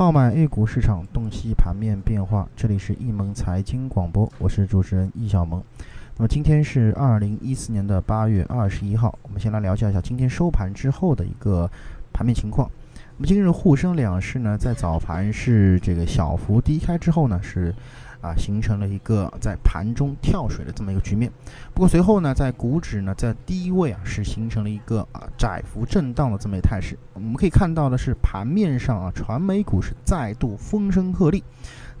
号买 A 股市场，洞悉盘面变化。这里是易盟财经广播，我是主持人易小萌。那么今天是二零一四年的八月二十一号，我们先来了解一下今天收盘之后的一个盘面情况。那么今日沪深两市呢，在早盘是这个小幅低开之后呢，是。啊，形成了一个在盘中跳水的这么一个局面。不过随后呢，在股指呢在低位啊，是形成了一个啊窄幅震荡的这么一个态势。我们可以看到的是，盘面上啊，传媒股是再度风声鹤唳，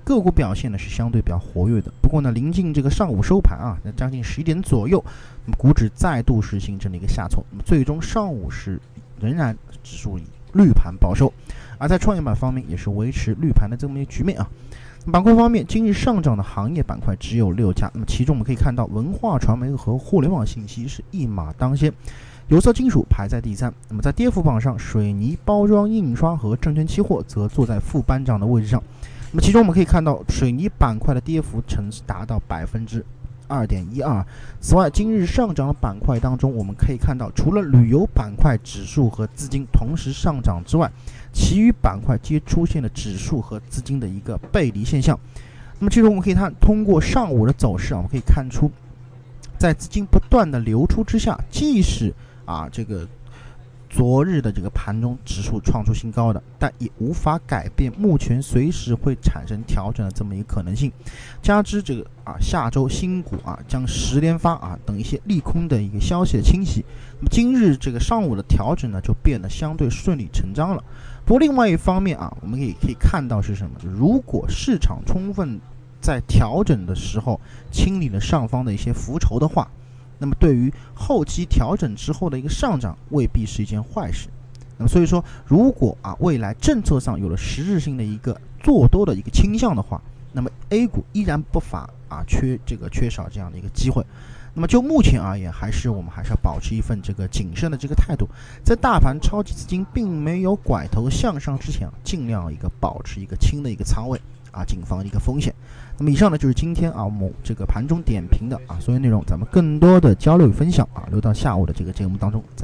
个股表现呢是相对比较活跃的。不过呢，临近这个上午收盘啊，那将近十一点左右，那么股指再度是形成了一个下挫。那么最终上午是仍然指数以绿盘保收，而在创业板方面也是维持绿盘的这么一个局面啊。板块方面，今日上涨的行业板块只有六家。那么其中我们可以看到，文化传媒和互联网信息是一马当先，有色金属排在第三。那么在跌幅榜上，水泥、包装、印刷和证券期货则坐在副班长的位置上。那么其中我们可以看到，水泥板块的跌幅呈达到百分之二点一二。此外，今日上涨的板块当中，我们可以看到，除了旅游板块指数和资金同时上涨之外，其余板块皆出现了指数和资金的一个背离现象。那么，其实我们可以看，通过上午的走势啊，我们可以看出，在资金不断的流出之下，即使啊这个昨日的这个盘中指数创出新高的，但也无法改变目前随时会产生调整的这么一个可能性。加之这个啊下周新股啊将十连发啊等一些利空的一个消息的侵袭，那么今日这个上午的调整呢就变得相对顺理成章了。不过另外一方面啊，我们也可以看到是什么？如果市场充分在调整的时候清理了上方的一些浮筹的话，那么对于后期调整之后的一个上涨未必是一件坏事。那么所以说，如果啊未来政策上有了实质性的一个做多的一个倾向的话，那么 A 股依然不乏啊缺这个缺少这样的一个机会。那么就目前而言，还是我们还是要保持一份这个谨慎的这个态度，在大盘超级资金并没有拐头向上之前，尽量一个保持一个轻的一个仓位啊，谨防一个风险。那么以上呢就是今天啊我们这个盘中点评的啊所有内容，咱们更多的交流与分享啊留到下午的这个节目当中。